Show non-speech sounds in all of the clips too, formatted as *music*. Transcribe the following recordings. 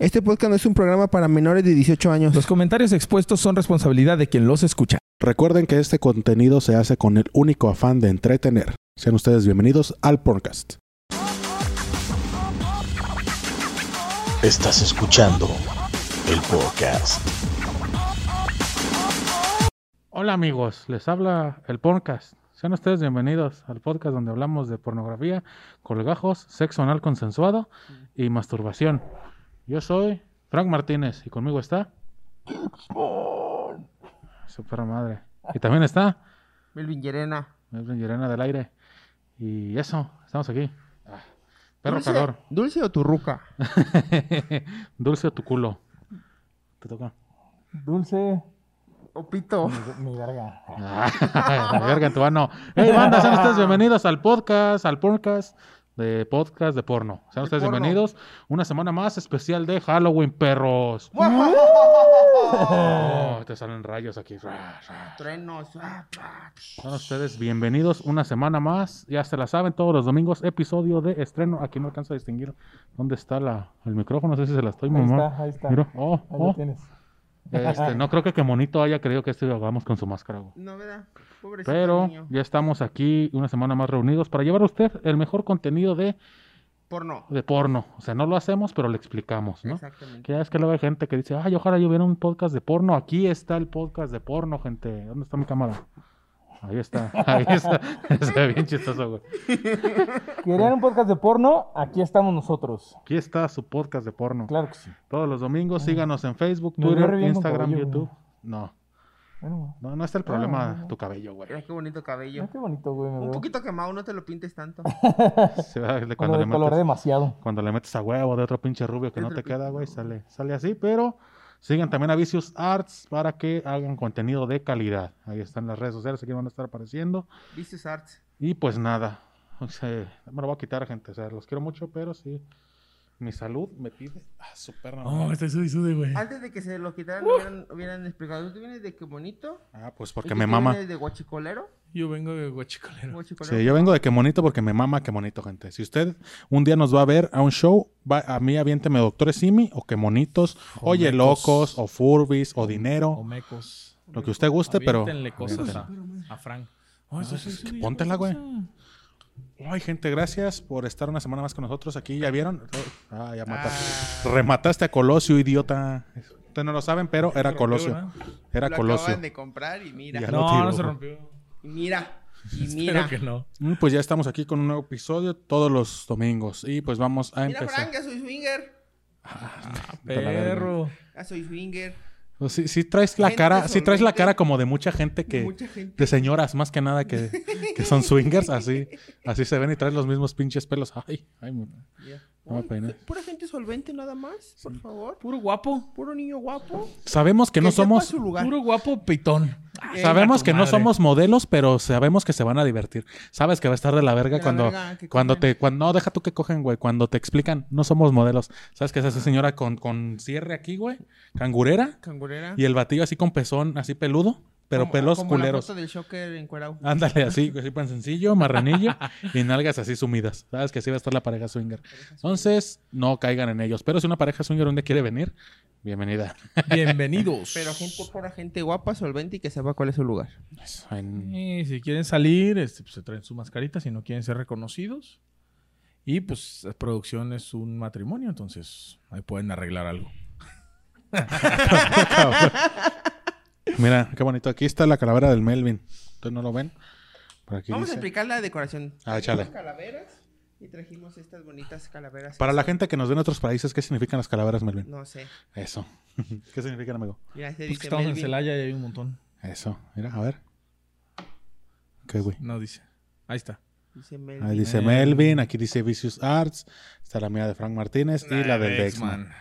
Este podcast no es un programa para menores de 18 años. Los comentarios expuestos son responsabilidad de quien los escucha. Recuerden que este contenido se hace con el único afán de entretener. Sean ustedes bienvenidos al podcast. Estás escuchando el podcast. Hola amigos, les habla el podcast. Sean ustedes bienvenidos al podcast donde hablamos de pornografía, colgajos, sexo anal consensuado y masturbación. Yo soy Frank Martínez y conmigo está... Su perra madre. Y también está Melvin Llerena. Melvin Llerena del aire. Y eso, estamos aquí. Ah, perro ¿Dulce, calor. ¿Dulce o turruca? *laughs* Dulce o tu culo. Te toca. Dulce. O pito. Mi verga. Ah, *laughs* la verga en tu mano. Hey, banda, sean ustedes bienvenidos al podcast, al podcast de podcast de porno. Sean ustedes porno. bienvenidos. Una semana más especial de Halloween, perros. Oh, *laughs* te salen rayos aquí. Ah, Sean ustedes bienvenidos una semana más. Ya se la saben, todos los domingos, episodio de estreno. Aquí no alcanzo a distinguir dónde está la, el micrófono. No sé si se la estoy, Ahí está, ahí está. Mira, oh, Ahí lo oh. tienes. Este, no creo que que Monito haya creído que esto lo hagamos con su máscara. güey. No, ¿verdad? Pobrecito Pero niño. ya estamos aquí una semana más reunidos para llevar a usted el mejor contenido de, Porno. de porno. O sea, no lo hacemos, pero le explicamos, ¿no? Exactamente. Que ya es que luego hay gente que dice, ay, ojalá yo viera un podcast de porno. Aquí está el podcast de porno, gente. ¿Dónde está mi cámara? Ahí está, ahí está. *laughs* Ve bien chistoso, güey. ¿Querían un podcast de porno? Aquí estamos nosotros. Aquí está su podcast de porno. Claro que sí. Todos los domingos síganos en Facebook, Me Twitter, Instagram, cabello, YouTube. güey. No, Bueno, no, no está el problema no, no. tu cabello, güey. Mira qué bonito cabello. mira qué bonito, güey. Un veo. poquito quemado, no te lo pintes tanto. *laughs* Se de Cuando cuando le metes- demasiado. Cuando le metes a huevo de otro pinche rubio que no te queda, güey, sale, sale así, pero sigan también a Vicious Arts para que hagan contenido de calidad. Ahí están las redes sociales, aquí van a estar apareciendo. Vicious Arts. Y pues nada, o sea, me lo voy a quitar, gente. O sea, los quiero mucho, pero sí, mi salud me pide. Ah, su perra Oh, estoy sudi sudi, güey. Antes de que se lo quitaran, hubieran, hubieran explicado. ¿Tú vienes de qué bonito? Ah, pues ¿Y porque tú me mama. vienes de guachicolero? Yo vengo de Guachicolero. ¿Guachicolero? Sí, yo vengo de que monito porque me mama que monito, gente. Si usted un día nos va a ver a un show, va, a mí aviénteme Doctores Simi o que monitos, O oye mecos. locos, o furbis, o dinero, O mecos. lo que usted guste, pero... Cosas a, a Frank. Oh, eso sí, sí, póntela, güey. Ay, gente, gracias por estar una semana más con nosotros aquí. ¿Ya vieron? Ah, ya mataste. Remataste a Colosio, idiota. Ustedes no lo saben, pero era rompió, Colosio. Era lo Colosio. acaban de comprar y mira. Ya lo No, tiró, no se rompió. Y mira. Y *laughs* Espero mira. que no. Mm, Pues ya estamos aquí con un nuevo episodio todos los domingos. Y pues vamos a Mira, empezar. Frank, ya soy swinger. la verga. Perro. Ya soy swinger. Pues sí, sí traes la Gente cara, sí traes la cara como de mucha gente que... Mucha gente. De señoras, más que nada, que, que son *laughs* swingers, así. Así se ven y traes los mismos pinches pelos. Ay, ay, Ya. No. Pura gente solvente nada más, por favor. Puro guapo. Puro niño guapo. Sabemos que no somos... su lugar. Puro guapo pitón. Sabemos que no somos modelos, pero sabemos que se van a divertir. Sabes que va a estar de la verga De la cuando, verga, cuando cogen. te, cuando, no, deja tú que cogen, güey. Cuando te explican, no somos modelos. Sabes que es esa señora con, con cierre aquí, güey, cangurera, Cangurera. y el batillo así con pezón, así peludo, pero Como- pelos como la culeros. foto del Shocker encuerado. *laughs* Ándale, así, *laughs* así pan sencillo, marranillo y nalgas así sumidas. Sabes que así va a estar la pareja swinger. Entonces, no caigan en ellos. Pero si una pareja swinger día quiere venir, bienvenida. *laughs* Bienvenidos. Pero gente, pura gente guapa, solvente y que sepa cuál es su lugar. En- Y si quieren salir, este, pues, se traen su mascarita si no quieren ser reconocidos. Y pues la producción es un matrimonio, entonces ahí pueden arreglar algo. Mira, qué bonito. Aquí está la calavera del Melvin. ¿Ustedes no lo ven? Por aquí Vamos a explicar la decoración. Ah, échale. Trajimos calaveras y trajimos estas bonitas calaveras. Para la son- gente que nos ve en otros países, ¿qué significan las calaveras, Melvin? No sé. Eso. *laughs* ¿Qué significan, amigo? Mira, este Pues que dice estamos en. Celaya y hay un montón. Eso. Mira, a ver. ¿Qué, güey? No dice. Ahí está. Dice Melvin. Ahí dice Melvin, aquí dice Vicious Arts, está la mía de Frank Martínez y la del Dexman.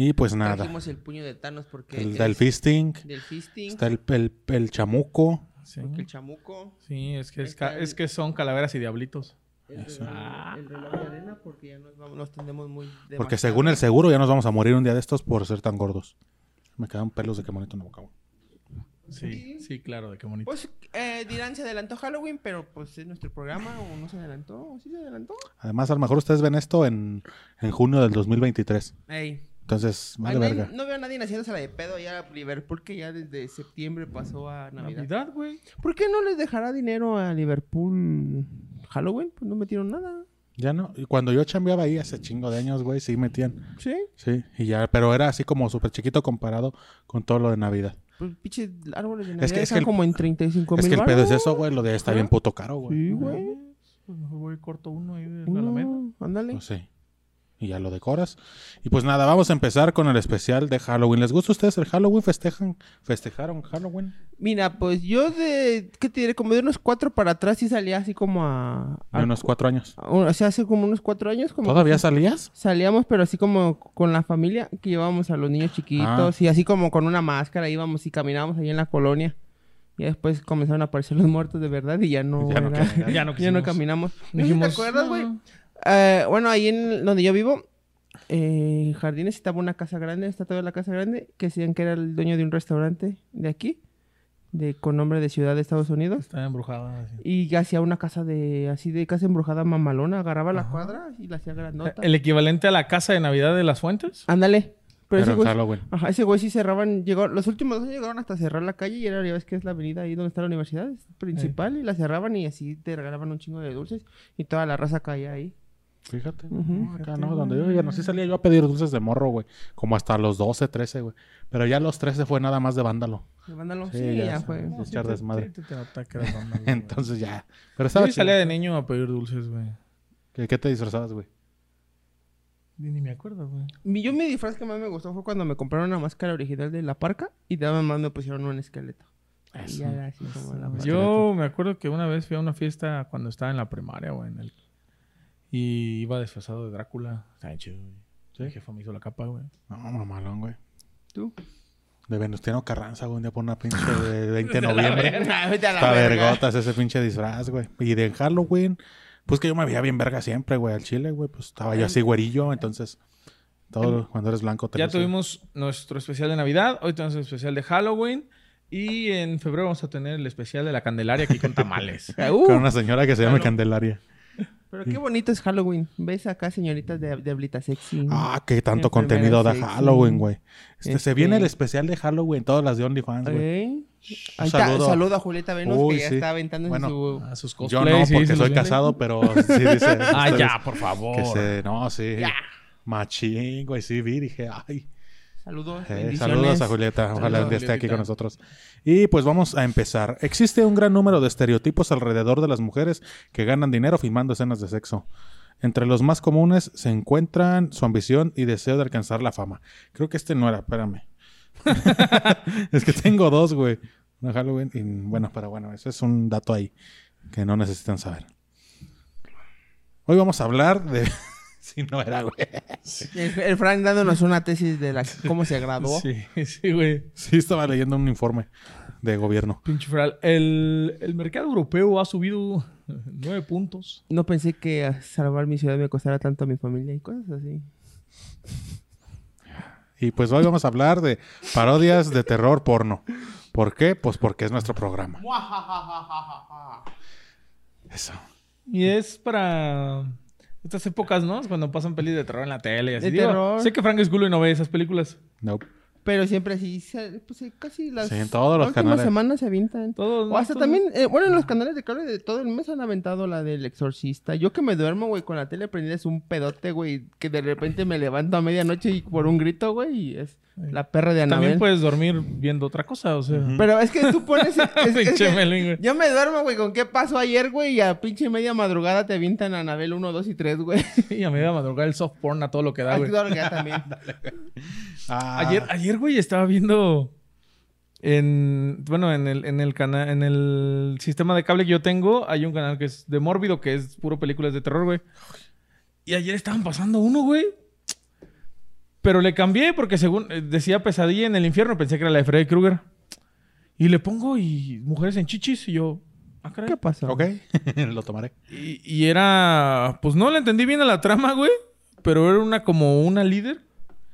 Y pues nada, Trajimos el puño de Thanos porque... el es del fisting, Del fisting. está el, el, el chamuco, Sí. el chamuco. Sí, es que, es, Está ca- el- es que son calaveras y diablitos. El, reloj, el reloj de arena porque ya nos, vamos, nos tendemos muy... porque según el seguro ya nos vamos a morir un día de estos por ser tan gordos. Me quedan pelos de que bonito en la boca. Sí, sí, claro, de qué bonito. Pues eh, dirán se adelantó Halloween, pero pues es nuestro programa o no se adelantó, o sí se adelantó. Además, a lo mejor ustedes ven esto en, en junio del 2023. Ey, Entonces, vale Ay, verga. nadie- no veo a nadie haciéndose la de pedo allá a Liverpool que ya desde septiembre pasó a Navidad. Navidad, güey. ¿Por qué no les dejará dinero a Liverpool Halloween? Pues no metieron nada. Ya no. Y cuando yo chambeaba ahí hace chingo de años, güey, sí metían. ¿Sí? Sí, y ya, pero era así como súper chiquito comparado con todo lo de Navidad. Pues pinches árboles de Navidad Es que- es que el- como en 35 mil Es que el pedo es eso, güey, lo de está bien puto caro, güey. Sí, güey. Pues mejor voy y corto uno ahí de la No, Alameda. ándale. Pues sí. Y ya lo decoras. Y pues nada, vamos a empezar con el especial de Halloween. ¿Les gusta a ustedes el Halloween? ¿Festejan? ¿Festejaron Halloween? Mira, pues yo de, ¿qué te diré? Como de unos cuatro para atrás sí salía así como a... a- De unos cuatro años. a- o sea, hace como unos cuatro años como... ¿Todavía salías? Salíamos, pero así como con la familia, que llevábamos a los niños chiquitos Ah. y así como con una máscara íbamos y caminábamos ahí en la colonia. Y después comenzaron a aparecer los muertos de verdad y ya no, Ya no era-. *laughs* Ya no ya no caminamos. ¿No Dijimos, ¿Te acuerdas, güey? no. Eh, bueno, ahí en donde yo vivo, eh, Jardines estaba una casa grande, está toda la casa grande, que decían que era el dueño de un restaurante de aquí, de con nombre de ciudad de Estados Unidos. Está embrujada. así. Y hacía una casa de, así de casa embrujada mamalona, agarraba la cuadra y la hacía grandota. El equivalente a la casa de Navidad de las fuentes. Ándale. Pero, Pero ese güey, Halloween. ajá, ese güey sí cerraban, llegó, los últimos dos llegaron hasta cerrar la calle y era, ya ves que es la avenida ahí donde está la universidad es principal y la cerraban y así te regalaban un chingo de dulces y toda la raza caía ahí. Fíjate. No, acá no, donde yo ya no sí salía yo a pedir dulces de morro, güey. Como hasta los 12, 13, güey. Pero ya los 13 fue nada más de vándalo. Y mándalo. Sí, Sí, ya fue. Sí, echar desmadre. Sí, te-. *laughs* Entonces ya. Pero Yo estaba chido. salía de niño a pedir dulces, güey. ¿Qué, qué te disfrazabas, güey? Ni, ni me acuerdo, güey. Yo mi disfraz que más me gustó fue cuando me compraron una máscara original de la parca y de más me pusieron un esqueleto. Y ya era así como la. Yo me acuerdo que una vez fui a una fiesta cuando estaba en la primaria, güey. En el... Y iba disfrazado de Drácula. Está bien chido, güey. Mi jefa me hizo la capa, güey. No, mamalón, güey. ¿Tú? De Venustiano Carranza, güey. Un día por una pinche de *laughs* 20 de noviembre. Está vergotas ese pinche disfraz, güey. Y de Halloween, pues que yo me veía bien verga siempre, güey, al chile, güey. Pues estaba yo así güerillo, entonces. Todo cuando eres blanco te Ya tuvimos nuestro especial de Navidad. Hoy tenemos el especial de Halloween. Y en febrero vamos a tener el especial de la Candelaria aquí con tamales. Uh, *laughs* Con una señora que se llama Candelaria. Pero qué bonito es Halloween. ¿Ves acá señoritas de, de hablita sexy? Ah, qué tanto contenido da. Halloween, güey. Este, Se Este- viene el especial de Halloween, todas las de OnlyFans, güey. Saludo. saludo a Julieta Venus Uy, que ya sí. está aventando Bueno, su... A sus Yo no, porque soy casado, pero sí dice. *laughs* Ah, ya, por favor. Que se, no, sí. Machín, güey, sí vi, dije, ay. Saludos, Eh, saludos a Julieta, ojalá un día esté aquí con nosotros. Y pues vamos a empezar. Existe un gran número de estereotipos alrededor de las mujeres que ganan dinero filmando escenas de sexo. Entre los más comunes se encuentran su ambición y deseo de alcanzar la fama. Creo que este no era, espérame. *laughs* es que tengo dos, güey. Una Halloween y bueno, pero bueno, ese es un dato ahí que no necesitan saber. Hoy vamos a hablar de... *laughs* si no era, güey. El, el Frank dándonos una tesis de la, cómo se graduó. Sí, sí, güey. Sí, estaba leyendo un informe de gobierno. Pinche. El, el mercado europeo ha subido nueve puntos. No pensé que salvar mi ciudad me costara tanto a mi familia y cosas así. Y pues hoy vamos a hablar de parodias de terror porno. ¿Por qué? Pues porque es nuestro programa. Eso. Y es para estas épocas, ¿no? Es cuando pasan pelis de terror en la tele y así. De Digo, terror. Sé que Frank es culo y no ve esas películas. Nope. Pero siempre así, se- pues eh, casi las Sí, en todos los últimas canales. semanas se avientan. Todos, O ¿no? hasta Todos. también, eh, bueno, en los canales de cable de todo el mes han aventado la del exorcista. Yo que me duermo, güey, con la tele prendida es un pedote, güey, que de repente me levanto a medianoche y por un grito, güey, y es la perra de Anabel. También puedes dormir viendo otra cosa, o sea. Pero es que tú pones... *laughs* es- es que yo me duermo, güey, con qué pasó ayer, güey, y a pinche media madrugada te avientan a Anabel 1, 2 y 3, güey. *laughs* Y a media madrugada el soft porn a todo lo que da, güey. claro que ya también. *laughs* Ah, Ayer, ayer, güey, estaba viendo en bueno, en el, en el canal, en el sistema de cable que yo tengo, hay un canal que es de Mórbido, que es puro películas de terror, güey. Y ayer estaban pasando uno, güey. Pero le cambié porque según eh, decía pesadilla en el infierno, pensé que era la de Freddy Krueger. Y le pongo y mujeres en chichis y yo, ah, caray. ¿Qué pasó? Ok, *laughs* lo tomaré. Y, y era, pues no le entendí bien a la trama, güey. Pero era una como una líder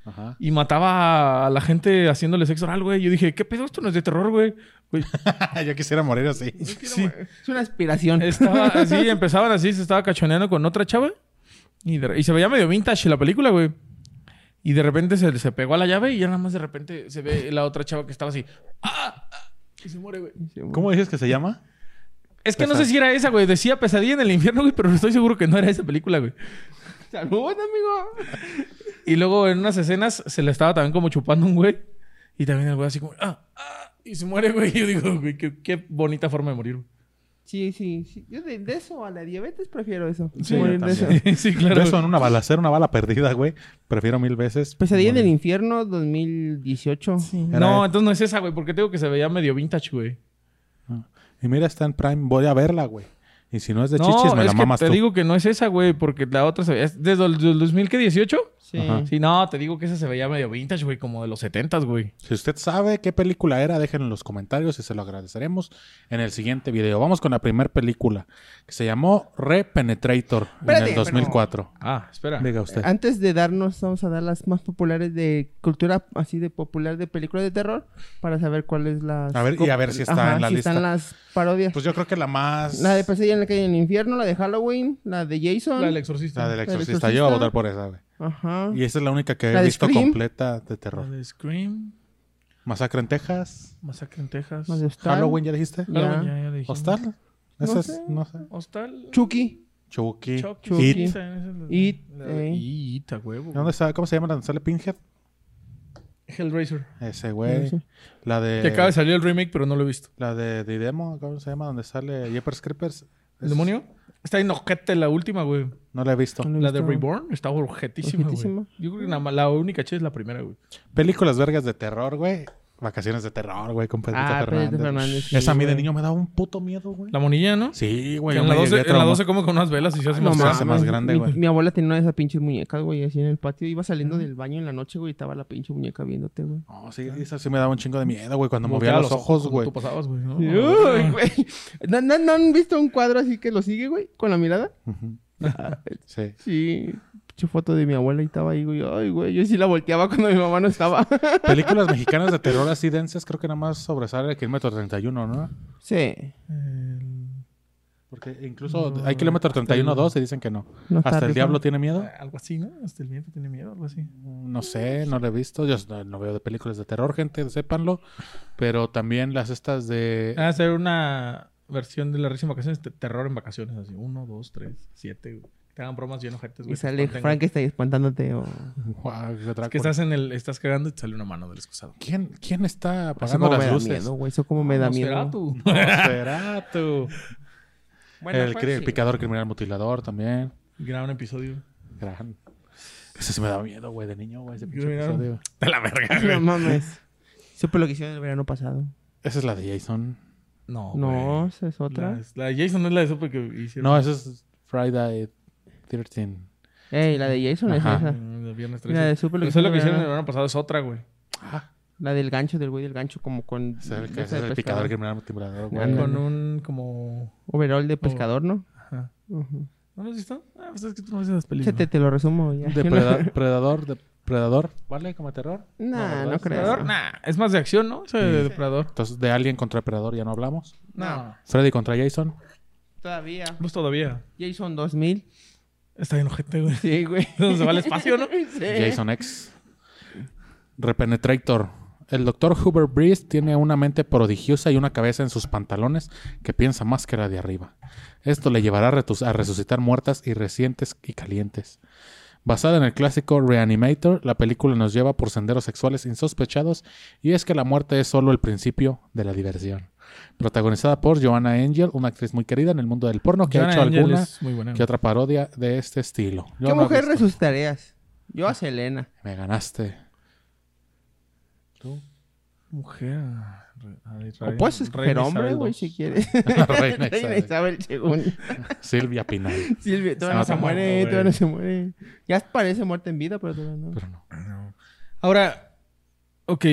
Ajá. y mataba a la gente haciéndole sexo oral, güey. Yo dije, ¿qué pedo? Esto no es de terror, güey. Güey, *laughs* Yo quisiera morir así. Sí. Es una aspiración. Estaba *laughs* así, empezaban así, se estaba cachoneando con otra chava. Y, de- y se veía medio vintage la película, güey. Y de repente se, se pegó a la llave y ya nada más de repente se ve la otra chava que estaba así. ¡Ah! ah", Y se muere, güey. ¿Cómo dices que se llama? Es que no sé si era esa, güey. Decía Pesadilla en el infierno, güey, pero estoy seguro que no era esa película, güey. *laughs* Salud, amigo. Y luego en unas escenas se le estaba también como chupando un güey. Y también el güey así como, ¡ah! ¡ah! Y se muere, güey. Y *laughs* yo digo, güey, qué, qué bonita forma de morir. güey. Sí, sí, sí. Yo de, de eso a la diabetes prefiero eso. Sí, Morir de eso. *laughs* sí, claro. De eso en una balacera, una bala perdida, güey. Prefiero mil veces. Pesadilla en el infierno 2018. Era- No, entonces no es esa, güey, porque tengo que se veía medio vintage, güey. Y mira, está en Prime. Voy a verla, güey. Y si no es de No, chichis, me es la que mamas te tú. digo que no es esa, güey, porque la otra se veía... ¿Es desde el del 2018? Sí. Ajá. Sí, no, te digo que esa se veía medio vintage, güey, como de los 70s, güey. Si usted sabe qué película era, déjenlo en los comentarios y se lo agradeceremos en el siguiente video. Vamos con la primera película, que se llamó Repenetrator en Espérate, el 2004. Ah, espera. Diga usted. Antes de darnos, vamos a dar las más populares de cultura así de popular de películas de terror para saber cuál es la. A ver, y a ver si está en la si lista. están las parodias. Pues yo creo que la más... la de Pesadilla en la calle del infierno, la de Halloween, la de Jason. La del exorcista. La del del exorcista. exorcista. Yo voy a votar por esa, güey. Ajá. Y esa es la única que La he visto Scream. completa de La terror. de Scream. Masacre en Texas. Masacre en Texas. La de Hostal. Halloween, ¿ya dijiste? Halloween, ya, ya dijimos. ¿Hostal? Esa es, sé. no sé. Hostal. Chucky. Chucky. Chucky. Chucky. It. Es la- It, la eh. It, a huevo. ¿Dónde está? ¿Cómo se llama? ¿Dónde sale Pinhead? Hellraiser. Ese güey. Sí. La de... Que acaba de salir el remake, pero no lo he visto. La de Didemo, ¿cómo se llama? Donde sale Jeepers Creepers. ¿El demonio? Está en ojete la última, güey. No la he visto. No lo he La de. Reborn está ojetísima, güey. Yo creo que nada más la única che es la primera, güey. Películas vergas de terror, güey. Vacaciones de terror, güey, con Pedrito Ah, Fernández. Fernández, sí, Esa a mí de güey. niño me daba un puto miedo, güey. La monilla, ¿no? Sí, güey. Que yo en, la me 12, llegué a en la traumar. 12 come con unas velas y se hace No más se grande. hace más grande, mi, güey. mi abuela tenía una de esas pinches muñecas, güey, así en el patio. Iba saliendo del baño en la noche, güey, y estaba la pinche muñeca viéndote, güey. No, sí, esa sí me daba un chingo de miedo, güey, cuando movía los ojos, cuando güey. Tú pasabas, güey. ¿no? Uy, güey. ¿No, no, no han visto un cuadro así que lo sigue, güey? Con la mirada. Ujú. Sí. Sí. Pinche foto de mi abuela y estaba ahí, güey. Ay, güey. Yo sí la volteaba cuando mi mamá no estaba. *laughs* Películas mexicanas de terror así densas, creo que nada más sobresale el kilómetro 31, ¿no? sí. Porque incluso hay kilómetro 31 2 y dicen que no. No Hasta el rico. diablo tiene miedo. Ah, Algo así, ¿no? Hasta el viento tiene miedo, algo así. No sé, no lo he visto. Yo no, no veo de películas de terror, gente, sépanlo. Pero también las estas de... Ah, hacer una versión de la risa en vacaciones, te- terror en vacaciones, así. Uno, dos, tres, siete, güey. Te hagan bromas bien ojetes, güey. Y sale espanten, güey. Frankenstein espantándote o... Que estás en el... Estás cagando y te sale una mano del excusado. ¿Quién, ¿Quién está Eso apagando como me las da luces? miedo, güey. Eso como me da miedo. *laughs* Bueno, el, pues, cri- el sí. picador criminal mutilador también. Gran episodio. Gran. Ese sí me daba miedo, güey, de niño, güey. Ese pinche episodio. De la verga, No mames. Supe lo que hicieron el verano pasado. Esa es la de Jason. No, No, esa es otra. La, la de Jason no es la de Super que hicieron. No, esa es Friday 13. Ey, la de Jason Ajá. es esa. Mm, El viernes Y La de 13. Supe lo que Eso es lo hicieron que el hicieron el verano. pasado, es otra, güey. La del gancho, del güey del gancho, como con... Es el, que- esa ese es de el pescador. picador criminal mutilador, güey. Con un como... Overall de pescador, ¿no? Ajá. Ujú. ¿No lo has visto? Ah, pues es que tú no ves esas películas. Échate, te lo resumo ya. Depreda- Predador, Depredador, ¿vale? Como terror. Nah, no ¿verdad? creo. ¿Depredador? Nah, es más de acción, ¿no? Ese de Depredador. Entonces, de Alien contra Depredador ya no hablamos. No. Freddy contra Jason. Todavía. Pues todavía. Jason 2000. Está bien ojete, güey. Sí, güey. *laughs* ¿Dónde se va al espacio, no? *laughs* Sí. Jason X. Repenetrator. El doctor Hubert Breeze tiene una mente prodigiosa y una cabeza en sus pantalones que piensa más que la de arriba. Esto le llevará a resucitar muertas y recientes y calientes. Basada en el clásico Reanimator, la película nos lleva por senderos sexuales insospechados y es que la muerte es solo el principio de la diversión. Protagonizada por Joanna Angel, una actriz muy querida en el mundo del porno que ha hecho Angel alguna es muy buena. que otra parodia de este estilo. Yo ¿Qué no mujer resucitarías? Yo a Selena. Me ganaste. ¿Tú? Mujer. O puedes escoger hombre, güey, si *laughs* quieres. *laughs* Reina Reina Isabel. II. *laughs* Silvia Pinal. Silvia, todavía no se muere, todavía no se muere. Ya parece muerta en vida, pero todavía no. Pero no. Ahora, ok.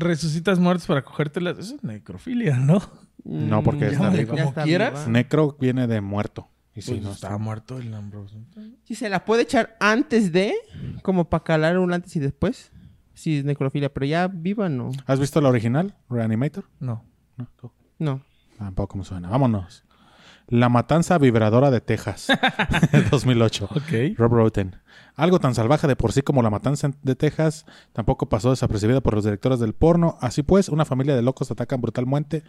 Resucitas muertos para cogértelas. Eso es necrofilia, ¿no? No, porque Mm, está está Como quieras. Necro viene de muerto. Y si Pues no estaba muerto el Ambrose. Si se la puede echar antes de, como para calar un antes y después. Sí, es necrofilia, pero ya viva no. ¿Has visto la original? Reanimator. No. No, tú. No. Tampoco me suena. Vámonos. La matanza vibradora de Texas. *laughs* 2008. Ok. Rob Roten. Algo tan salvaje de por sí como la matanza de Texas tampoco pasó desapercibida por los directores del porno. Así pues, una familia de locos atacan brutalmente,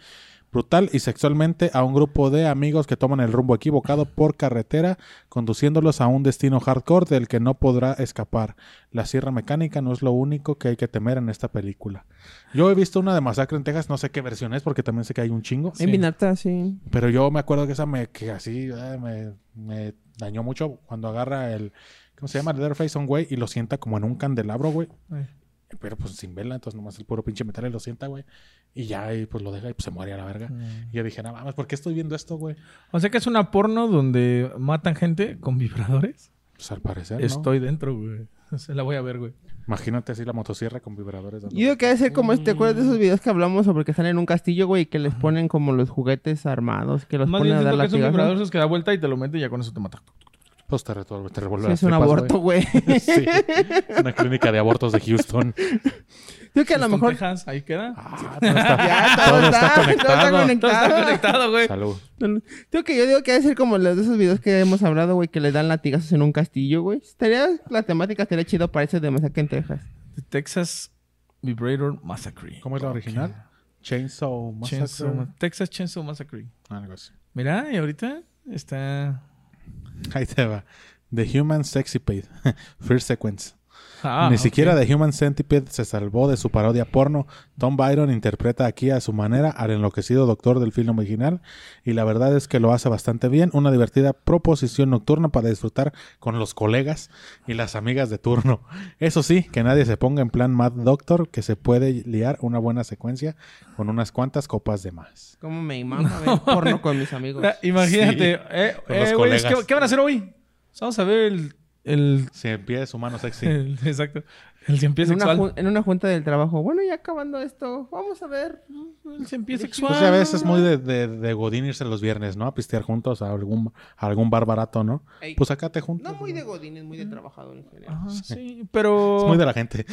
brutal y sexualmente a un grupo de amigos que toman el rumbo equivocado por carretera, conduciéndolos a un destino hardcore del que no podrá escapar. La sierra mecánica no es lo único que hay que temer en esta película. Yo he visto una de Masacre en Texas, no sé qué versión es porque también sé que hay un chingo. En Vinata, sí. Pero yo me acuerdo que esa me, que así eh, me, me dañó mucho cuando agarra el, ¿cómo se llama? Leatherface on güey y lo sienta como en un candelabro, güey. Pero pues sin vela, entonces nomás el puro pinche metal y lo sienta, güey. Y ya, y pues lo deja y pues se muere a la verga. Y yo dije, no mames, ¿por qué estoy viendo esto, güey? O sea que es una porno donde matan gente con vibradores. Pues al parecer, ¿no? Estoy dentro, güey. *laughs* Se la voy a ver, güey. Imagínate así la motosierra con vibradores. Yo digo que debe ser como, este, ¿te acuerdas de esos videos que hablamos sobre que están en un castillo, güey, y que les ponen como los juguetes armados, que los Más ponen bien a dar siento que es un vibrador esos que da vuelta y te lo mete y ya con eso te mata. Pues te, te *laughs* Sí, es un aborto, güey. sí. Una clínica de abortos de Houston. Digo que a lo mejor... Texas, ahí queda. Ah, todo está, *laughs* Ya, todo está todo conectado. Todo está conectado. güey. Salud. Digo que yo digo que debe ser como los de esos videos que hemos hablado, güey, que le dan latigazos en un castillo, güey. Estaría, la temática estaría chido para ese de Masacre en Texas. The Texas Vibrator Massacre. ¿Cómo es la original? Chainsaw Massacre. Chainsaw Texas Chainsaw Massacre. Algo así. Mira, y ahorita está... Ahí te va. The Human Sexipede. *laughs* First Sequence. Ah, Ni siquiera The Human Centipede se salvó de su parodia porno. Tom Byron interpreta aquí a su manera al enloquecido doctor del film original y la verdad es que lo hace bastante bien. Una divertida proposición nocturna para disfrutar con los colegas y las amigas de turno. *laughs* Eso sí, que nadie se ponga en plan Mad Doctor, que se puede liar una buena secuencia con unas cuantas copas de más. Como me ver porno con mis amigos. *laughs* Imagínate. eh, con eh. ¿qué, qué van a hacer hoy? Vamos a ver el... el, Si empieza humano sexy. *laughs* el- exacto. El cien pies En una, sexual. jun- en una junta del trabajo. Bueno, ya acabando esto, vamos a ver. El cien pies sexual. Pues ya ves, es muy de, de, de Godín irse los viernes, ¿no? A pistear juntos a algún, a algún bar barato, ¿no? Ey. Pues acá te juntas. No muy de godín, es muy de trabajador en general. Ajá, sí, pero... Es muy de la gente.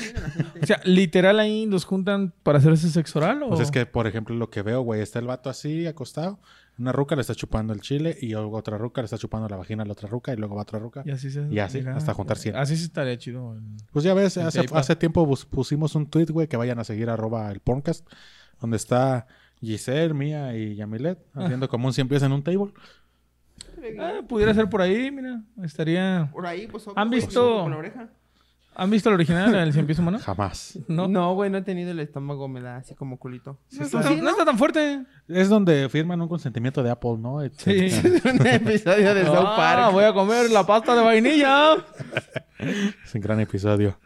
O sea, literal ahí los juntan para hacer ese sexo oral o... Pues es que, por ejemplo, lo que veo, güey, está el vato así, acostado. Una ruca le está chupando el chile y luego otra ruca le está chupando la vagina a la otra ruca y luego va otra ruca. Y así se... Y así, hasta juntar cien. Así sí estaría chido. el- Pues ya ves, hace, hace tiempo pusimos un tweet, güey, que vayan a seguir arroba el podcast, donde está Giselle, Mía y Yamilet haciendo como un cien pies en un table. Ah, pudiera ser por ahí, mira. Estaría... Por ahí, pues ¿Han visto- Con la oreja. ¿Han visto el original, el cien pies humano? Jamás. No. No, güey, no he tenido el estómago, me da así como culito. No está, tan- no está tan fuerte. Es donde firman un consentimiento de Apple, ¿no? Sí. *laughs* un episodio de South Ah, Park. voy a comer la pasta de vainilla. Es un gran episodio.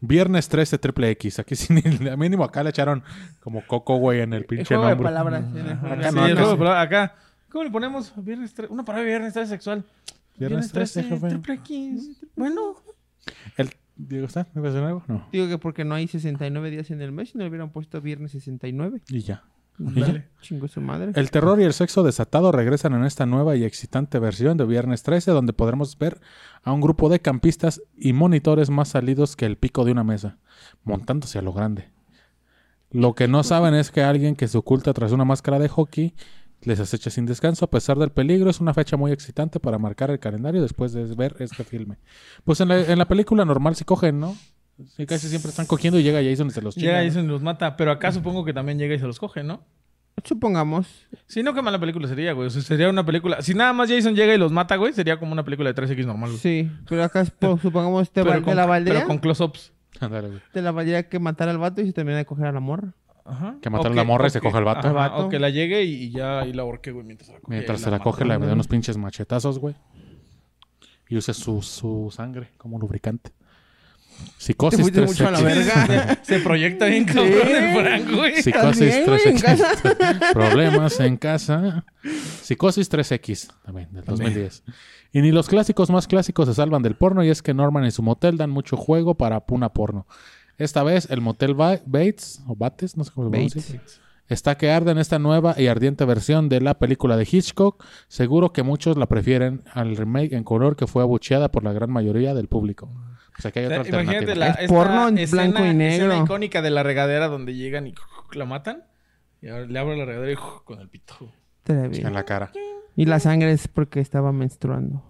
Viernes 13 triple X. Aquí ni- a mínimo acá le echaron como coco, güey, en el El pinche juego de nombre. palabras. sí, en el juego. Acá Sí, no, el acá juego de sí. palabras, acá. ¿Cómo le ponemos? Viernes Una palabra de viernes 13 sexual. Viernes 13, jefe. triple X. Bueno. El, Diego, ¿está? ¿Me parece algo? No. Digo que porque no hay 69 días en el mes, si no le hubieran puesto viernes 69. Y ya. Dale. Chingo su madre. El terror y el sexo desatado regresan en esta nueva y excitante versión de Viernes 13, donde podremos ver a un grupo de campistas y monitores más salidos que el pico de una mesa, montándose a lo grande. Lo que no saben es que alguien que se oculta tras una máscara de hockey les acecha sin descanso a pesar del peligro. Es una fecha muy excitante para marcar el calendario después de ver este filme. Pues en la, en la película normal sí cogen, ¿no? Sí, casi siempre están cogiendo y llega Jason y se los chinga. Llega. Jason y los mata. Pero acá supongo que también llega y se los coge, ¿no? Supongamos. Si no, qué mala película sería, güey. O sea, sería una película. Si nada más Jason llega y los mata, güey, sería como una película de 3X normal, güey. Sí, pero acá supo- supongamos te, Pero val- con, la valdría. pero con close-ups. Te la valdría que matar al vato y se termina de coger a la morra. Ajá. Que mataron a la morra y se coge al vato. ajá. O que la llegue y, y ya ahí la ahorque, güey, mientras se la coge. Mientras Y se la coge, le da unos pinches machetazos, güey. Y usa su, su sangre como lubricante. Te Psicosis 3X. mucho a la verga. *laughs* Se proyecta bien cabrón el Frank, güey. Psicosis bien, güey, en 3X. *laughs* Problemas en casa. Psicosis 3X, también, del 2010. Y ni los clásicos más clásicos se salvan del porno, y es que Norman y su motel dan mucho juego para puna porno. Esta vez, el motel Ba- Bates, o Bates, no sé cómo se pronuncia. Bates. Está que arde en esta nueva y ardiente versión de la película de Hitchcock. Seguro que muchos la prefieren al remake en color que fue abucheada por la gran mayoría del público. O sea que hay O sea, otra imagínate alternativa. la Es esta porno en escena- blanco y negro. escena icónica de la regadera donde llegan y la matan. Y ahora le abro la regadera y con el pito. En la cara. Y la sangre es porque estaba menstruando.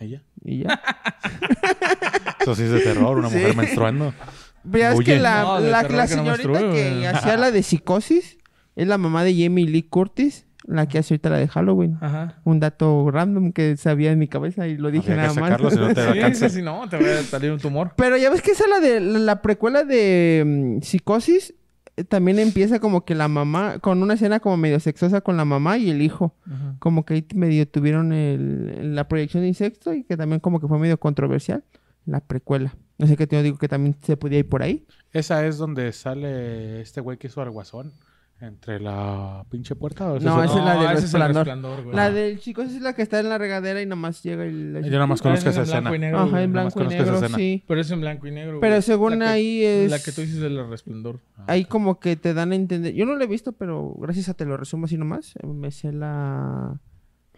Ella. Y ya. *laughs* Eso sí es de terror, una mujer menstruando. Pero ya es que la, No, la, la que no señorita que hacía la de psicosis es la mamá de Jamie Lee Curtis, la que hace ahorita la de Halloween. Ajá. Un dato random que sabía en mi cabeza y lo dije Había que nada más. sacarlo, si no te *laughs* Sí, cáncer. sí, sí, no, te va a salir un tumor. Pero ya ves que esa la de la, la precuela de mm, Psicosis eh, también empieza como que la mamá con una escena como medio sexosa con la mamá y el hijo. Ajá. Como que ahí medio tuvieron el- la proyección de insecto y que también como que fue medio controversial la precuela. No sé qué te digo que también se podía ir por ahí. Esa es donde sale este güey que hizo al guasón. Entre la pinche puerta. ¿o No, es esa es la del ese es el resplandor. resplandor, güey. La del Psicosis es la que está en la regadera y nomás llega y la- Yo nada más Ah, conozco esa esa es en blanco escena. y negro, Ajá, güey. en blanco y conozco esa negro, escena. sí. Pero es en blanco y negro. Pero güey. según La que- ahí es... La que tú dices del resplandor. Ahí como que te dan a entender... Yo no lo he visto, pero gracias a te lo resumo así nomás. eh, Me sé la...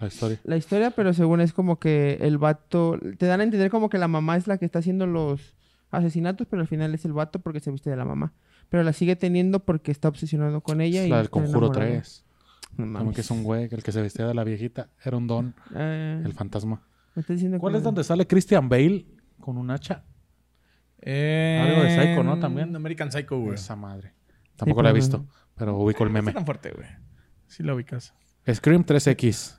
La historia. la historia, pero según es como que el vato... Te dan a entender como que la mamá es la que está haciendo los asesinatos, pero al final es el vato porque se viste de la mamá. Pero la sigue teniendo porque está obsesionado con ella. y la del Conjuro enamorado. 3. No Como que es un güey, que el que se vestía de la viejita. Era un don, Eh, el fantasma. me estás diciendo ¿Cuál que- es donde sale Christian Bale con un hacha? Eh, Algo de Psycho, ¿no? También. American Psycho, güey. Esa madre. Tampoco la he visto, no. pero ubico el meme. está tan fuerte, güey. Sí la ubicas. Scream 3X.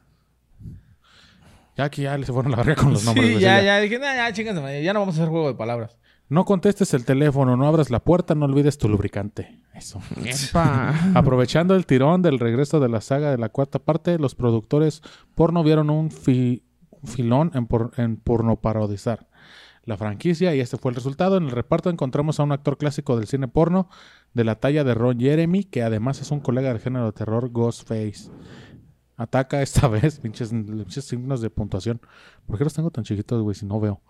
Ya aquí ya se fueron a la verga con los nombres. sí, ya, sí, ya. Dije, nah, ya, chingas, madre, ya no vamos a hacer juego de palabras. No contestes el teléfono, no abras la puerta, no olvides tu lubricante. Eso. Epa. *laughs* Aprovechando el tirón del regreso de la saga de la cuarta parte, los productores porno vieron un, fi- un filón en, por- en pornoparodizar la franquicia y este fue el resultado. En el reparto encontramos a un actor clásico del cine porno de la talla de Ron Jeremy, que además es un colega del género de terror Ghostface. Ataca *laughs* esta vez, pinches, pinches signos de puntuación. ¿Por qué los tengo tan chiquitos, güey, si no veo?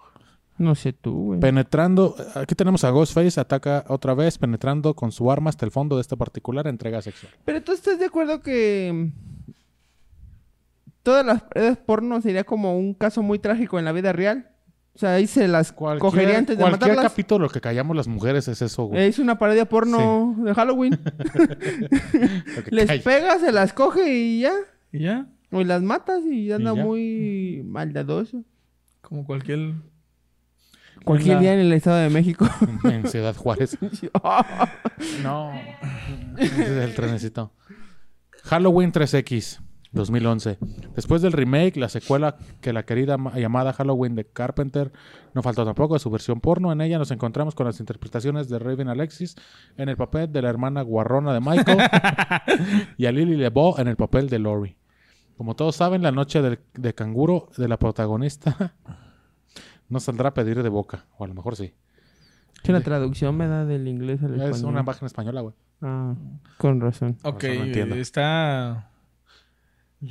No sé tú, güey. Penetrando, aquí tenemos a Ghostface, ataca otra vez, penetrando con su arma hasta el fondo de esta particular entrega sexual. Pero tú estás de acuerdo que todas las redes porno sería como un caso muy trágico en la vida real. O sea, ahí se las cogería antes de cualquier matarlas. capítulo que callamos las mujeres es eso, güey. Es una parodia porno de Halloween. *laughs* *laughs* Les calla. pega, se las coge y ya. ¿Y ya? O las matas y anda ya. muy maldadoso. Como cualquier... Cualquier la- día en el Estado de México. *laughs* en Ciudad Juárez. *laughs* No. Ese es *laughs* el trenecito. Halloween 3X 2011. Después del remake, la secuela que la querida ma- llamada Halloween de Carpenter no faltó tampoco de su versión porno. En ella nos encontramos con las interpretaciones de Raven Alexis en el papel de la hermana guarrona de Michael y a Lily LeBeau en el papel de Lori. Como todos saben, la noche del- de canguro de la protagonista *laughs* no saldrá a pedir de boca, o a lo mejor sí. Es una traducción, me da del inglés al español. Es una página española, güey. Ah, con razón. Ok, no entiendo. está...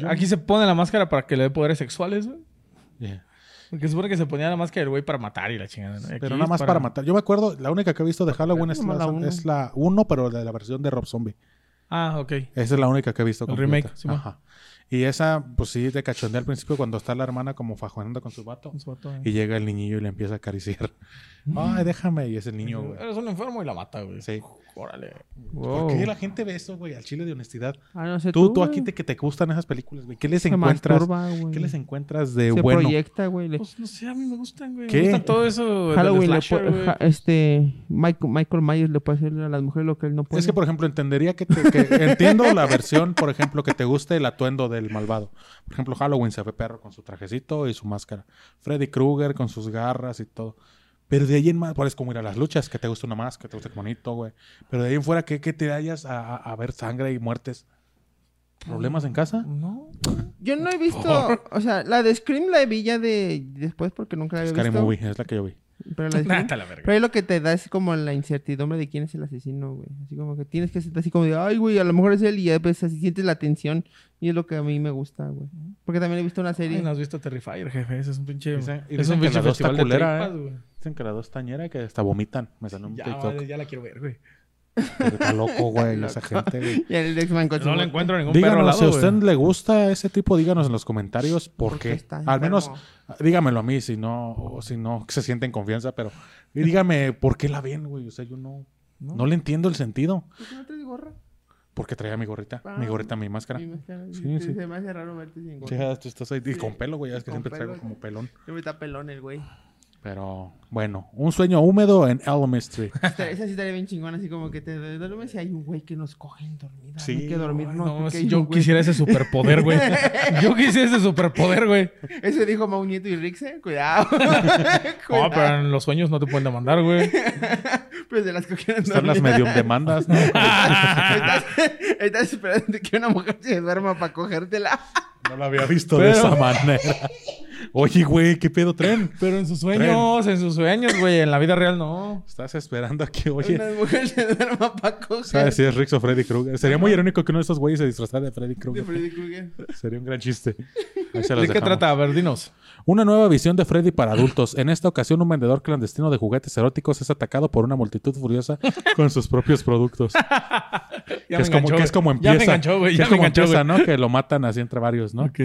Aquí se pone la máscara para que le dé poderes sexuales, güey. Yeah. Porque se supone que se ponía la máscara del güey para matar y la chingada. ¿no? Pero nada más para... matar. Yo me acuerdo, la única que he visto de Halloween es la, la uno. es la 1, pero de la versión de Rob Zombie. Ah, ok. Esa es la única que he visto. El completa. remake, sí, Ajá. Y esa, pues sí, te cachondea al principio cuando está la hermana como fajoneando con su vato. Con su vato, eh. Y llega el niñillo y le empieza a acariciar. Ay, déjame. Y es el niño, güey. Eres un enfermo y la mata, güey. Sí. Órale. ¿Por qué la gente ve eso, güey? Al chile de honestidad. Ah, no sé Tú, tú aquí te, que te gustan esas películas, güey. ¿Qué les Se encuentras? masturba. ¿Qué les encuentras de Se bueno? proyecta, güey. le- Pues no sé, a mí me gustan, güey. ¿Qué? Me gusta todo eso. Halloween, slasher, ja- este, Michael, Michael Myers le puede hacer a las mujeres lo que él no puede. Es que, por ejemplo, entendería que, te- que- *laughs* entiendo la versión, por ejemplo, que te guste el atuendo del malvado. Por ejemplo, Halloween se ve perro con su trajecito y su máscara. Freddy Krueger con sus garras y todo. Pero de ahí en más, pues es como ir a las luchas, que te gusta una más, que te guste bonito, güey. Pero de ahí en fuera, ¿qué, qué te hallas a, a- a ver sangre y muertes? ¿Problemas en casa? No. Yo no he visto, *laughs* o sea, la de Scream la vi ya de después porque nunca la había Scary visto. Movie, es la que yo vi. Pero la de Scream- Nata la verga. Pero ahí lo que te da es como la incertidumbre de quién es el asesino, güey. Así como que tienes que sentir así como de, ay, güey, a lo mejor es él y ya pues así sientes la tensión. Y es lo que a mí me gusta, güey. Porque también he visto una serie. Ay, no has visto Terrifier, jefe. Ese es un pinche. Y es dicen un que pinche festival de tripas, güey. Dicen que la dos tañera y que hasta vomitan. Me salió un Ya, TikTok. vale, ya la quiero ver, güey. Pero Está loco, *laughs* güey, esa gente, güey. Y el X-Men con su- No le encuentro ningún perro al Díganos, lado, si a usted le gusta ese tipo, díganos en los comentarios por Porque qué. está Al menos, dígamelo a mí, si no, o si no se siente en confianza, pero dígame por qué la ven, güey. O sea, yo no, no, le entiendo el sentido. ¿Por qué no traes gorra? Porque traía mi gorrita. Ah, mi gorrita, mi máscara. Mi máscara. Sí, Sí, sí. Se me hace raro verte sin gorra. Ya, tú estás ahí. Y con pelo, güey. ya Es que Con siempre traigo pelo. como pelón. Siempre está pelón el güey. Pero bueno, un sueño húmedo en Elm Street. *laughs* Esta- Esa sí estaría bien chingona, así como que te duermes y hay un güey que nos coge en dormida. Sí. Hay que dormirnos. No, yo güey- quisiera ese superpoder, güey. *laughs* Yo quisiera ese superpoder, güey. Eso dijo Mau Nieto y Rixe. Cuidado. *laughs* No, pero en los sueños no te pueden demandar, güey. Pues de las cogieron Están las medium demandas, ¿no? estás, estás esperando que una mujer se duerma para cogértela. No lo había visto de esa manera. Oye, güey, ¿qué pedo tren? Pero en sus sueños, en sus sueños, güey. En la vida real no. Estás esperando a que, oye, Una mujer se duerma para coger. ¿sabes si es Rix o Freddy Krueger? Sería muy irónico que uno de esos güeyes se disfrazara de Freddy De Krueger. Freddy Krueger. Sería un gran chiste. Ahí se *laughs* los ¿De qué dejamos. trata? A ver, dinos. Una nueva visión de Freddy para adultos. En esta ocasión, un vendedor clandestino de juguetes eróticos es atacado por una multitud furiosa con sus propios productos. *laughs* Ya que, me es como, enganchó, que es como güey. empieza. Ya me enganchó, güey. que Ya es me como enganchó, empieza. ¿no? Que lo matan así entre varios, ¿no? Ok.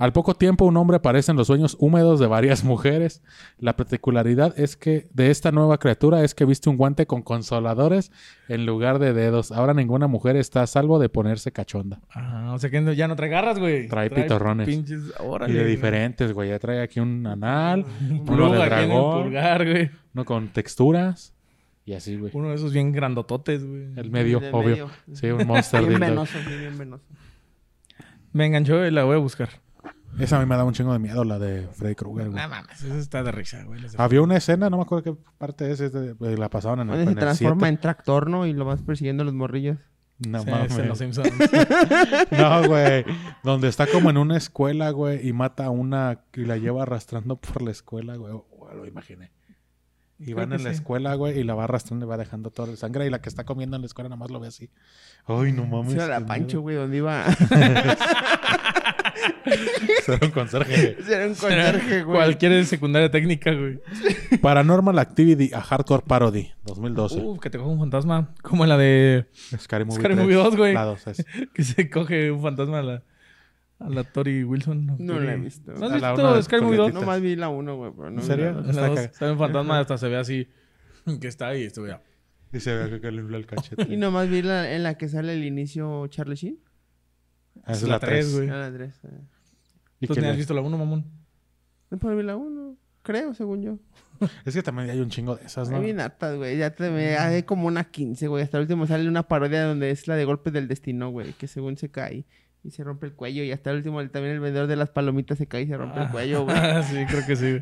Al poco tiempo, un hombre aparece en los sueños húmedos de varias *laughs* mujeres. La particularidad es que de esta nueva criatura es que viste un guante con consoladores en lugar de dedos. Ahora ninguna mujer está a salvo de ponerse cachonda. Ah, o sea que ya no trae garras, güey. Trae pitorrones. Pinches, órale. y de diferentes, güey. Ya trae aquí un anal, Un *laughs* uno de aquí en el dragón, pulgar, güey. uno con texturas. Y así, güey. Uno de esos bien grandototes, güey. El medio, obvio. medio. Sí, un monster Bien venoso, bien venoso. Me enganchó y la voy a buscar. Esa a mí me da un chingo de miedo, la de Freddy Krueger, güey. No mames, eso está de risa, güey. Había una escena, no me acuerdo qué parte es, es de- la pasaban en el, Donde se en el transforma 7. en tractor, ¿no? Y lo vas persiguiendo a los morrillos. No Sí, mames. es en Los Simpsons. *laughs* No, güey. Donde está como en una escuela, güey, y mata a una y la lleva arrastrando por la escuela, güey. Oh, lo imaginé. Y van en la sí. escuela, güey, y la va arrastrando y va dejando toda la sangre. Y la que está comiendo en la escuela nada más lo ve así. Ay, no mames. Sí, era la Pancho, güey, donde iba. *laughs* Ser un conserje. Era un conserje, güey. Cualquier secundaria técnica, güey. Paranormal Activity, a Hardcore Parody, 2012. Uf, que te coge un fantasma. Como la de Scary Movie, Scary 3, Movie 2, güey. La 2 es. que se coge un fantasma a la, a la Tori Wilson. No la he visto. ¿No has la visto de Scary Movie 2? Julietita. Nomás vi la 1, güey, pero no ¿En serio? la la Está dos, sale un fantasma hasta se ve así que está ahí. Esto, ya. Y se ve que le infla el cachete. Y nomás vi la, en la que sale el inicio Charlie Sheen. Esa es la la tres, 3, güey. A la 3. ¿Y ¿Tú quién ni has es? visto la 1, mamón? No puedo ver la 1. Creo, según yo. *laughs* Es que también hay un chingo de esas, ¿no? Hay bien hartas, güey. Ya te me hay como una 15, güey. Hasta el último sale una parodia donde es la de golpes del destino, güey. Que según se cae y se rompe el cuello. Y hasta el último también el vendedor de las palomitas se cae y se rompe el cuello, *laughs* güey. sí, creo que sí.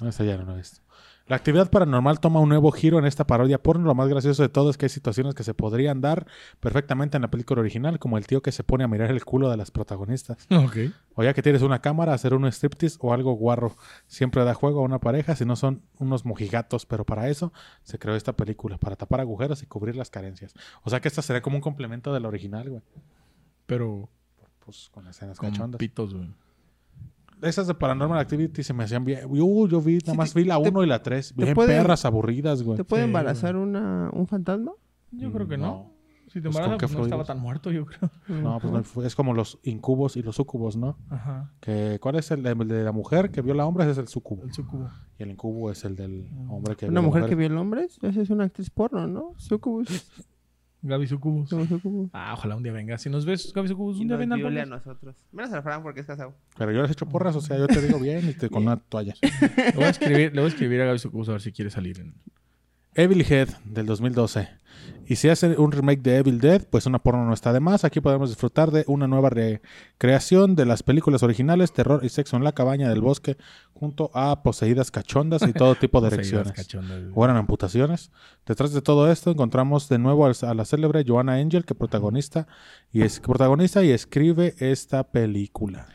No, esa ya no la he visto. La actividad paranormal toma un nuevo giro en esta parodia porno. Lo más gracioso de todo es que hay situaciones que se podrían dar perfectamente en la película original, como el tío que se pone a mirar el culo de las protagonistas. Ok. O ya que tienes una cámara, hacer un striptease o algo guarro. Siempre da juego a una pareja si no son unos mojigatos, pero para eso se creó esta película, para tapar agujeros y cubrir las carencias. O sea que esta sería como un complemento de la original, güey. Pero Pues con escenas con cachondas. pitos, güey. Esas de Paranormal Activity se me hacían bien. Uh, yo vi, nada Sí, más te- vi la te- 1 y la 3. Bien pueden- perras, aburridas, güey. ¿Te puede Sí, embarazar una, un fantasma? Yo creo que no. No. Si te Pues, ¿con embarazas, pues, no estaba tan muerto, yo creo. No, pues no, fue- es como los incubos y los sucubos, ¿no? Ajá. Que, ¿Cuál es el de, el de la mujer que viola a hombres? Es el sucubo. El sucubo. Y el incubo es el del hombre que ¿Una viola mujer que mujeres. viola hombres? Esa es una actriz porno, ¿no? Sucubus. *laughs* Gaby Sucubus. Somos Sucubus. Ah, ojalá un día venga. Si nos ves, Gaby Sucubus, Y un día nos ven al viole a nosotros. Menos al Fran porque es casado. Pero yo les echo porras, o sea, yo te digo bien y te, con una toalla. Le voy a escribir, le voy a escribir a Gaby Sucubus a ver si quiere salir. En... Evil Head del 2012. Y si hace un remake de Evil Dead, pues una porno no está de más. Aquí podemos disfrutar de una nueva recreación de las películas originales, terror y sexo en la cabaña del bosque, junto a poseídas cachondas y todo tipo de *laughs* erecciones. o eran amputaciones. Detrás de todo esto encontramos de nuevo a la célebre Joanna Angel, que protagonista y es protagonista y escribe esta película.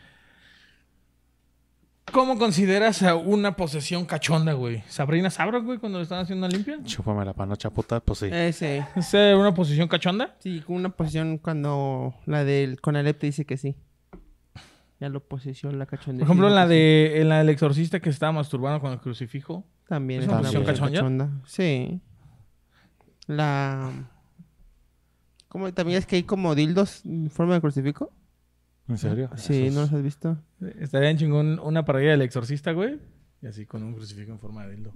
¿Cómo consideras a una posesión cachonda, güey? ¿Sabrina Sabro, güey, cuando le están haciendo una limpia? Chúpame la panocha puta, pues sí. Ese. ¿Es eh, una posesión cachonda? Sí, una posición cuando la del Conalep te dice que sí. Ya lo posesió la cachonda. Por ejemplo, en la de en la del exorcista que estaba masturbando con el crucifijo. También ¿Es una cachonda? cachonda. Sí. La... ¿Cómo? ¿También es que hay como dildos en forma de crucifijo? ¿En serio? Sí, Esos- ¿no los has visto? Estaría en chingón una parodia del exorcista, güey. Y así con un crucifijo en forma de dildo.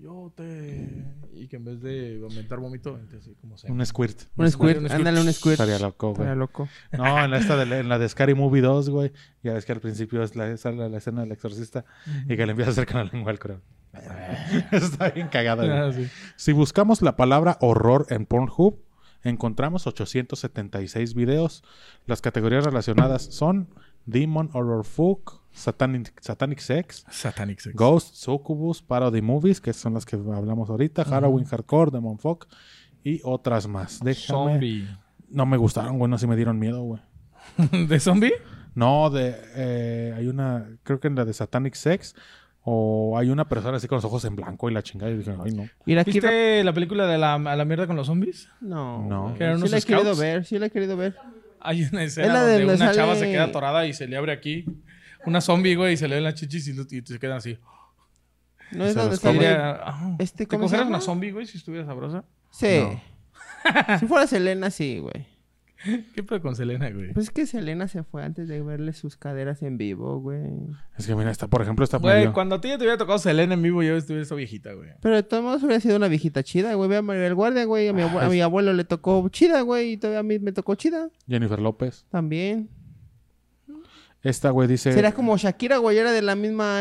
yo te... Y que en vez de aumentar vómito, así como se... Un squirt. Un squirt, un squirt. ándale, un squirt. Estaría loco, güey. Estaría loco. No, en la, esta de, en la de Scary Movie 2, güey. Ya ves que al principio es la, sale la escena del exorcista y que le empieza a hacer con la lengua al creo. *laughs* Está bien cagada. güey. Ah, sí. Si buscamos la palabra horror en Pornhub, encontramos 876 videos. Las categorías relacionadas son Demon Horror Fuck, Satanic, Satanic Sex, Satanic Sex. Ghost, Succubus, Parody Movies, que son las que hablamos ahorita, Halloween Hardcore, Demon Fuck y otras más. Déjame... Zombie. No me gustaron, güey, no, sí me dieron miedo, güey. *laughs* ¿De zombie? No, de... eh, hay una... Creo que en la de Satanic Sex... O hay una persona así con los ojos en blanco y la chingada. Y dije, ay, no. Mira, aquí... ¿Viste la película de la, a la mierda con los zombies? No. No. Que eran Sí unos la he querido ver, sí la he querido ver. Hay una escena Es la de donde donde una chava se queda atorada y se le abre aquí una zombie, güey, y se le ven las chichis y, lo- y se quedan así. No es Se donde los sale... Ajá. Este, ¿Te ¿cómo se cogieras llama? una zombie, güey, si estuviera sabrosa? Sí. *laughs* si fuera Selena, sí, güey. *laughs* ¿Qué pedo con Selena, güey? Pues es que Selena se fue antes de verle sus caderas en vivo, güey. Es que mira, está, por ejemplo, está Güey, medio- cuando a ti ya te hubiera tocado Selena en vivo, yo estuviera viejita, güey. Pero de todos modos hubiera sido una viejita chida, güey. Ve a Maribel Guardia, güey. A mi, abue- a mi abuelo le tocó chida, güey. Y todavía a mí me tocó chida Jennifer López. también. Esta, güey, dice... Será como Shakira, güey. Era de la misma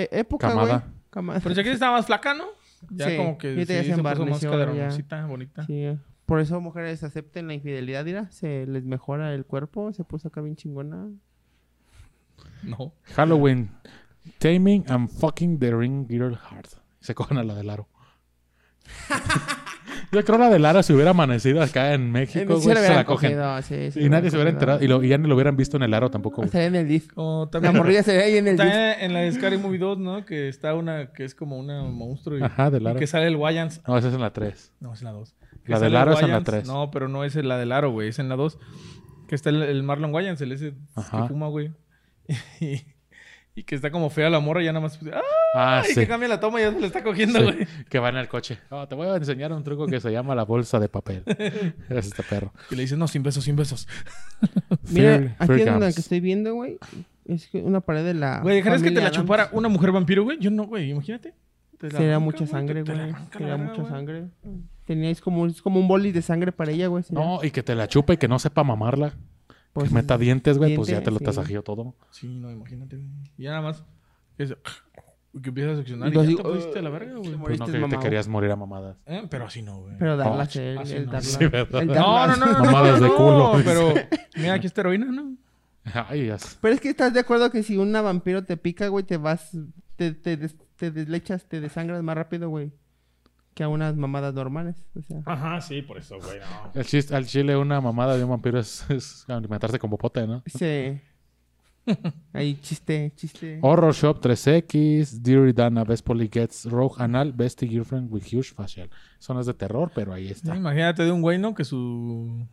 eh, época, Camada. güey. Camada. Pero Shakira estaba más flaca, ¿no? Ya Sí, como que sí, se puso más caderoncita, bonita. Sí. Por eso mujeres acepten la infidelidad, mira. Se les mejora el cuerpo. Se puso acá bien chingona. No. Halloween. Taming and fucking the ring girl heart. Se cogen a la del aro. *laughs* Yo creo la del aro si hubiera amanecido acá en México, güey, sí la se la cogen. cogido, sí, sí Y la nadie se hubiera enterado. Y, lo- y ya ni lo hubieran visto en el aro tampoco. Estaría en el. Como La también, morrilla se ve ahí en el también en la de Scary Movie 2, ¿no? Que está una que es como una monstruo y, Ajá, del y aro. que sale el Wayans. No, esa es en la 3. No, es en la 2. La del aro es en la tres. No, pero no es la del aro, güey. Es en la 2. Que está el, el Marlon Wayans, el ese Ajá. que fuma, güey. *laughs* Y, y que está como fea la morra y ya nada más... pues, ¡Ah! Ah, Y sí. que cambia la toma y ya se le está cogiendo, Sí, güey. Que va en el coche. Oh, te voy a enseñar un truco que se llama la bolsa de papel. Es *laughs* este perro. Y le dice, no, sin besos, sin besos. *laughs* Mira, aquí en la que estoy viendo, güey. Es que una pared de la. Güey, ¿dejarías que te la Adams. chupara una mujer vampiro, güey? Yo no, güey. Imagínate. Te la Sería mucha sangre, la güey. la Sería mucha sangre. Teníais como, es como un boli de sangre para ella, güey. No, y que te la chupa y que no sepa mamarla. Pues, que meta dientes, güey, pues ya te lo sí. tasajeó todo. Sí, no, imagínate, güey. Y ya nada más. Que, se- que empieza a seccionar Y ya te pusiste a la verga, güey. Te Pues moriste no, que te mamado. querías morir a mamadas. Eh, Pero así no, güey. Pero darlas, Oh, el, así el no. darlas. Sí, ¿verdad? el No, no, no, no. Mamadas no, de culo, no, dice. pero *laughs* mira, aquí está heroína, ¿no? Ay, ya sé. Pero es que estás de acuerdo que si una vampiro te pica, güey, te vas. Te, te, des- te deslechas, te desangras más rápido, güey. Que a unas mamadas normales. O sea. Ajá, sí, por eso, güey, no. El chiste, al chile una mamada de un vampiro es, es alimentarse con popote, ¿no? Sí. *laughs* Ahí, chiste, chiste. Horror Shop 3X, Dear Dana, Best Polly Gets Rogue Anal, Bestie Girlfriend with Huge Facial. Son las de terror, pero ahí está. imagínate de un güey, ¿no? Que su...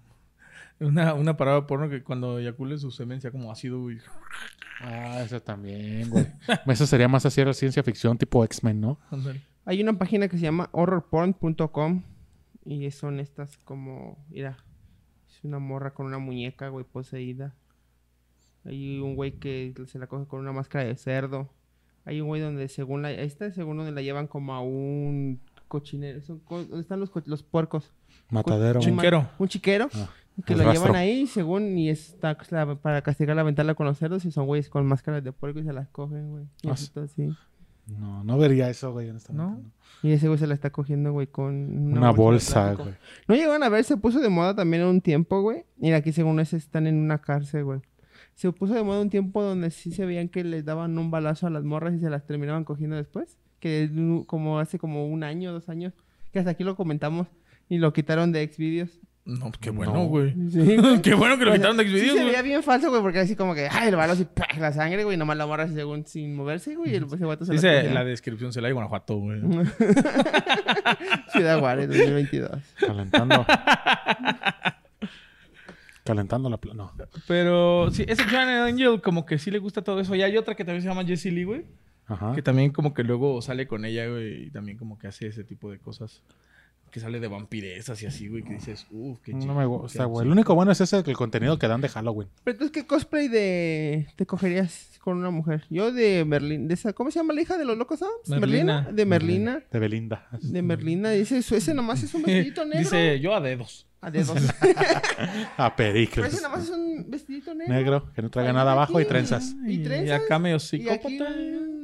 Una, una parada porno que cuando eyacule su semen sea como ácido, güey. Ah, eso también, güey. *laughs* Eso sería más así era ciencia ficción tipo X-Men, ¿no? Ándale. Hay una página que se llama horrorporn.com y son estas como, mira, es una morra con una muñeca, güey, poseída. Hay un güey que se la coge con una máscara de cerdo. Hay un güey donde según la, esta según donde la llevan como a un cochinero, son ¿dónde están los, los puercos? Matadero. Un Chiquero. Un chiquero. Ah, que el lo rastro. llevan ahí según y está la- para castigar la ventana con los cerdos y son güeyes con máscaras de puerco y se las cogen, güey. Y Ah, así. No, no vería eso, güey, honestamente. ¿No? Y ese güey se la está cogiendo, güey, con Una, bolsa, güey. No llegaron a ver, se puso de moda también un tiempo, güey. Mira, aquí según eso están en una cárcel, güey. Se puso de moda un tiempo donde sí se veían que les daban un balazo a las morras y se las terminaban cogiendo después. Que como hace como un año, dos años. Que hasta aquí lo comentamos y lo quitaron de Xvideos. No, pues qué bueno, No. güey. Sí. *laughs* Qué bueno que lo O sea, quitaron de sí Xvideos, se güey. veía bien falso, güey, porque así como que, ay, el balazo y ¡pah! la sangre, güey, nomás la morra así según sin moverse, güey, y el ese vato se la Dice en la descripción, se la de Guanajuato, güey. *laughs* Ciudad Juárez, 2022. Calentando. Calentando la... pla- No. Pero sí, ese Giant Angel como que sí le gusta todo eso. Y hay otra que también se llama Jessie Lee, güey. Ajá. Que también como que luego sale con ella, güey. Y también como que hace ese tipo de cosas Que sale de vampiresas y así, güey, que dices, uff, qué chido. No me gusta, güey. Lo único bueno es ese, el contenido que dan de Halloween. Pero entonces, ¿qué cosplay de te cogerías con una mujer? Yo de Merlín, de esa, ¿cómo se llama la hija de los locos? Adams? Merlina. De Merlina. De Belinda. De Merlina. Dice, eso- ese nomás es un vestidito *laughs* negro. Dice, yo a dedos. A dedos. *laughs* A Pero pericles. ese nomás es un vestidito negro. Negro, que no traiga nada abajo y trenzas. Y Y trenzas. acá medio Y aquí psicópata. un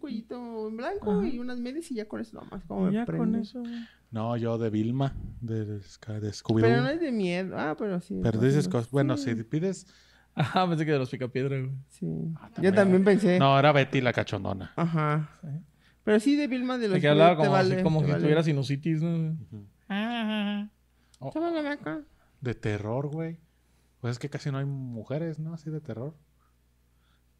cuellito en blanco y unas medias y ya con eso nomás. Como me con eso. No, yo de Vilma, de, de, de Scooby-Doo. Pero no es de miedo. Ah, pero sí. Pero dices cosas. Bueno, Sí, si pides. Ajá, pensé que de los picapiedra, güey. Sí. Yo también pensé. No, era Betty la cachondona. Ajá. Pero sí de Vilma de los que hablaba como, vale, así, como te si vale. tuviera sinusitis, ¿no? Oh, de terror, güey. Pues es que casi no hay mujeres, ¿no? Así de terror.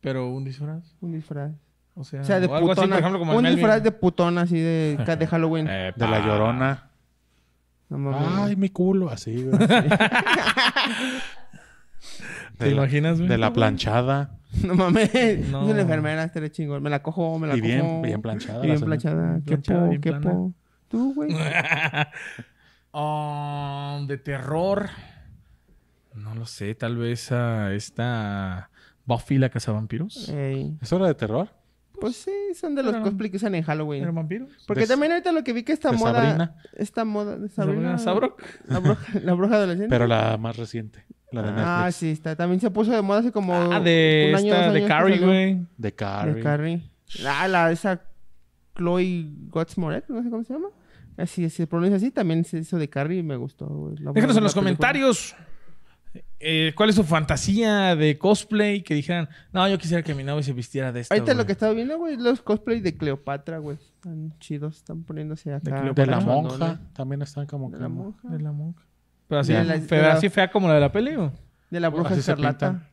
Pero un disfraz. Un disfraz. O sea, O sea, de o algo putona. así, por ejemplo, como un Melvin. disfraz de putona así de, *laughs* de Halloween. Eh, De la llorona. No mames. Ay, mi culo, así, güey. *laughs* *laughs* ¿Te la- imaginas, güey? De la planchada. No mames. No. Es una enfermera, estaría chingón. Me la cojo, me la Y bien- cojo. bien planchada Y bien planchada. Qué Planchada, po, qué plana. po. Tú, güey. Um, de terror. No lo sé, tal vez a esta Buffy la cazavampiros. Ey. ¿Eso era de terror? Pues sí, son de los Pero- cosplay que usan en Halloween. ¿Era vampiro? Porque de- también ahorita lo que vi que esta de moda. Sabrina. Esta moda de ¿Sabrina Sabrina. Sabrok? La bruja, la bruja adolescente. Pero la más reciente. La de Netflix. Ah, sí, está. También se puso de moda hace como. Ah, de un año, esta, dos de años que Carrie, güey. De Carrie. De Carrie. Ah, la, esa Chloe Gotsmoret, no sé cómo se llama. Así se pronuncia así. También se hizo de Carrie y me gustó. Déjanos en los película. comentarios eh, cuál es su fantasía de cosplay. Que dijeran, no, yo quisiera que mi novio se vistiera de esta. Ahorita lo güey". que estaba viendo, güey, los cosplays de Cleopatra, güey. Están chidos, están poniéndose acá. De la monja. También están como De que- la monja. De la monja. Pero así, la- fea, así fea como la de la peli, ¿o? De la bruja escarlata.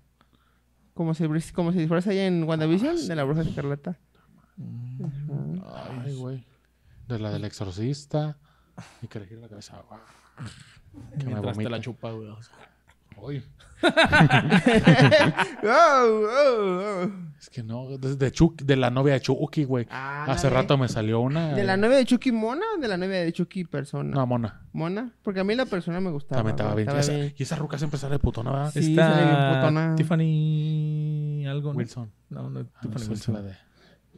Como se, como se disfraza allá en WandaVision, de la bruja escarlata. Ay, güey. De la del exorcista. Y que le la cabeza. Guau. *laughs* Que me te la chupa, güey. Uy, *laughs* Oh, oh, oh. es que no. De, Chucky- de la novia de Chucky, güey. Ah, Hace rato me salió una. ¿De la novia de Chucky Mona o de la novia de Chucky persona? No, mona. Mona. Porque a mí la persona me gustaba. También estaba bien. estaba Esa- bien. Y esa ruca siempre sale putona, ¿verdad? Sí, sale bien putona. Tiffany... Algo, ¿no? Wilson. No, no, Ah, no Tiffany sé, Wilson. la de.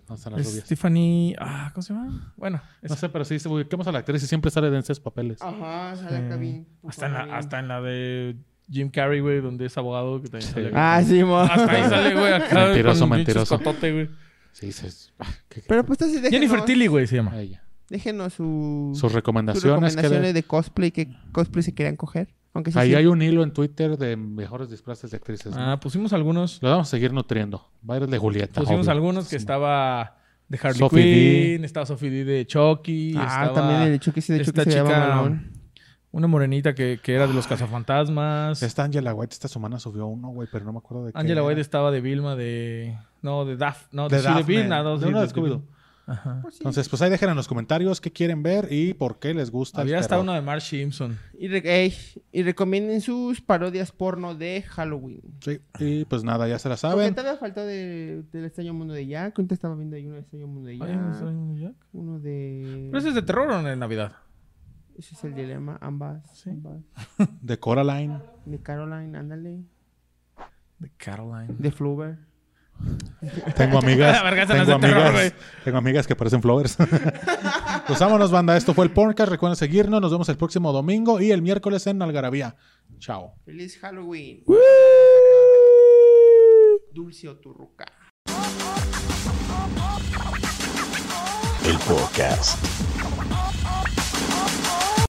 No están las Es rubias. Tiffany... Ah, ¿cómo se llama? Bueno, No sé, pero sí, se ubiquemos a la actriz y siempre sale en esos papeles. Ajá, sale acá bien. hasta, en la, bien. hasta en la de Jim Carrey, güey, donde es abogado, que también sale. Ah, sí, mo. Hasta ahí sale, güey, acá. *laughs* Mentiroso, con un pinche mentiroso. escotote, güey. Sí, se- ah, qué- Pero pues entonces déjenos, Jennifer Tilly, güey, se llama. déjenos su, Sus sus recomendaciones. que recomendaciones de- de cosplay, qué cosplay se querían coger. Aunque sí, Ahí sí. hay un hilo en Twitter de mejores disfraces de actrices. ¿no? Ah, pusimos algunos. Lo vamos a seguir nutriendo. Va a ir el de Julieta. Pusimos obvio. algunos que Sí. estaba de Harley Sophie Quinn, estaba Sophie D de Chucky, Ah, estaba también el de Chucky, sí, de esta Chucky se llama chica, Malón. Una morenita que, que era de los cazafantasmas. Esta Angela White esta semana subió uno, güey, pero no me acuerdo de qué. Angela era. White estaba de Vilma de... No, de Daphne. No, de, De sí, de. Vilma. no, De sí, uno de Scooby-Doo. Ajá. Pues sí. Entonces, pues ahí dejen en los comentarios qué quieren ver y por qué les gusta. el Había hasta terror. uno de Mark Simpson. Y, re- ey, y recomienden sus parodias porno de Halloween. Sí, y pues nada, ya se la saben. todavía faltó de, del extraño mundo de Jack. Ahorita estaba viendo ahí uno del extraño mundo de Jack. ¿no? Uno de... ¿Pero ese es de terror o de Navidad? Ese es el dilema. Ambas. Sí. ambas. *laughs* De Coraline. De Caroline, ándale. De Caroline. De Fluver. Tengo *laughs* amigas. Tengo amigas. tengo amigas que parecen flowers. *laughs* pues vámonos, banda. Esto fue el podcast. Recuerden seguirnos. Nos vemos el próximo domingo y el miércoles en Algarabía. Chao. Feliz Halloween. Dulce o turruca. El podcast.